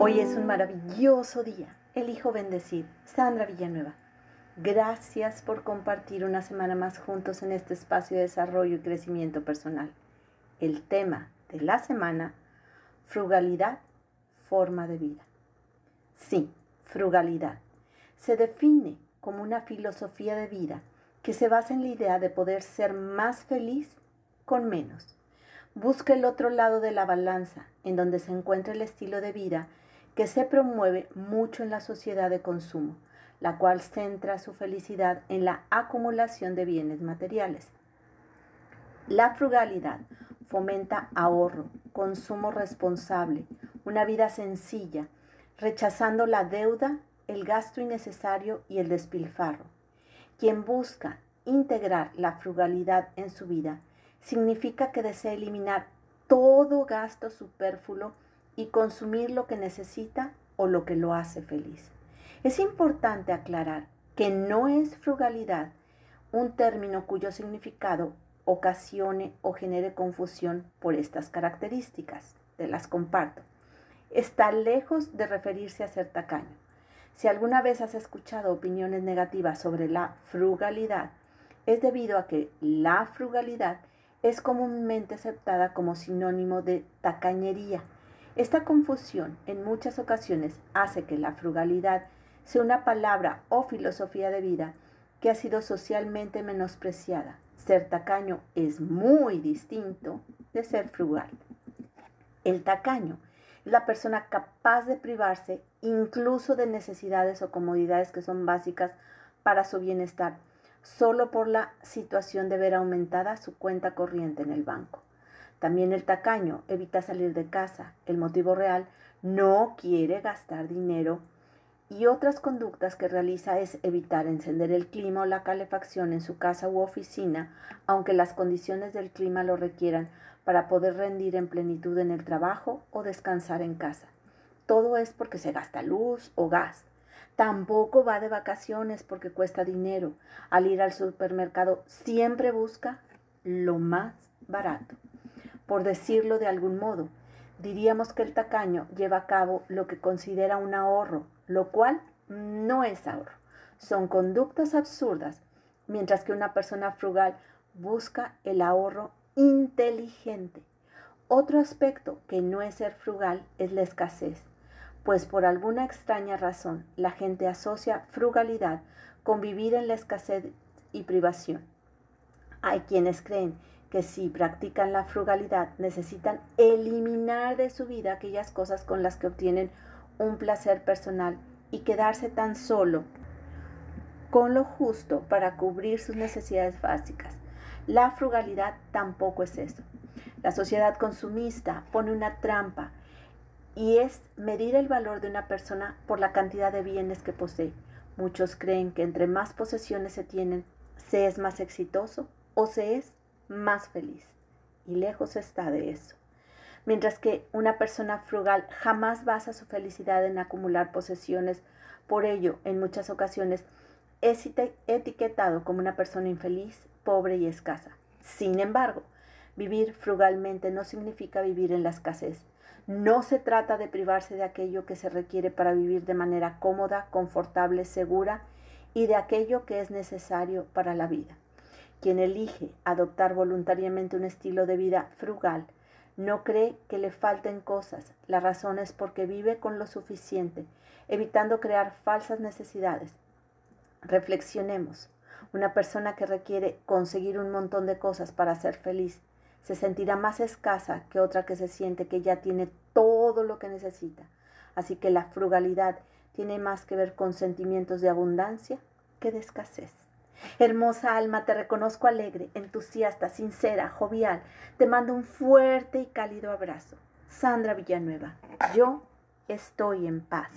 Hoy es un maravilloso día. Elijo bendecir. Sandra Villanueva. Gracias por compartir una semana más juntos en este espacio de desarrollo y crecimiento personal. El tema de la semana, frugalidad, forma de vida. Sí, frugalidad. Se define como una filosofía de vida que se basa en la idea de poder ser más feliz con menos. Busca el otro lado de la balanza, en donde se encuentra el estilo de vida que se promueve mucho en la sociedad de consumo, la cual centra su felicidad en la acumulación de bienes materiales. La frugalidad fomenta ahorro, consumo responsable, una vida sencilla, rechazando la deuda, el gasto innecesario y el despilfarro. Quien busca integrar la frugalidad en su vida significa que desea eliminar todo gasto superfluo y consumir lo que necesita o lo que lo hace feliz. Es importante aclarar que no es frugalidad un término cuyo significado ocasione o genere confusión por estas características. Te las comparto. Está lejos de referirse a ser tacaño. Si alguna vez has escuchado opiniones negativas sobre la frugalidad, es debido a que la frugalidad es comúnmente aceptada como sinónimo de tacañería esta confusión en muchas ocasiones hace que la frugalidad sea una palabra o filosofía de vida que ha sido socialmente menospreciada. Ser tacaño es muy distinto de ser frugal. El tacaño es la persona capaz de privarse incluso de necesidades o comodidades que son básicas para su bienestar, solo por la situación de ver aumentada su cuenta corriente en el banco. También el tacaño evita salir de casa. El motivo real no quiere gastar dinero y otras conductas que realiza es evitar encender el clima o la calefacción en su casa u oficina, aunque las condiciones del clima lo requieran para poder rendir en plenitud en el trabajo o descansar en casa. Todo es porque se gasta luz o gas. Tampoco va de vacaciones porque cuesta dinero. Al ir al supermercado siempre busca lo más barato por decirlo de algún modo. Diríamos que el tacaño lleva a cabo lo que considera un ahorro, lo cual no es ahorro. Son conductas absurdas, mientras que una persona frugal busca el ahorro inteligente. Otro aspecto que no es ser frugal es la escasez, pues por alguna extraña razón la gente asocia frugalidad con vivir en la escasez y privación. Hay quienes creen que si practican la frugalidad necesitan eliminar de su vida aquellas cosas con las que obtienen un placer personal y quedarse tan solo con lo justo para cubrir sus necesidades básicas. La frugalidad tampoco es eso. La sociedad consumista pone una trampa y es medir el valor de una persona por la cantidad de bienes que posee. Muchos creen que entre más posesiones se tienen, se es más exitoso o se es más feliz. Y lejos está de eso. Mientras que una persona frugal jamás basa su felicidad en acumular posesiones, por ello, en muchas ocasiones, es etiquetado como una persona infeliz, pobre y escasa. Sin embargo, vivir frugalmente no significa vivir en la escasez. No se trata de privarse de aquello que se requiere para vivir de manera cómoda, confortable, segura y de aquello que es necesario para la vida. Quien elige adoptar voluntariamente un estilo de vida frugal no cree que le falten cosas. La razón es porque vive con lo suficiente, evitando crear falsas necesidades. Reflexionemos. Una persona que requiere conseguir un montón de cosas para ser feliz se sentirá más escasa que otra que se siente que ya tiene todo lo que necesita. Así que la frugalidad tiene más que ver con sentimientos de abundancia que de escasez. Hermosa alma, te reconozco alegre, entusiasta, sincera, jovial. Te mando un fuerte y cálido abrazo. Sandra Villanueva, yo estoy en paz.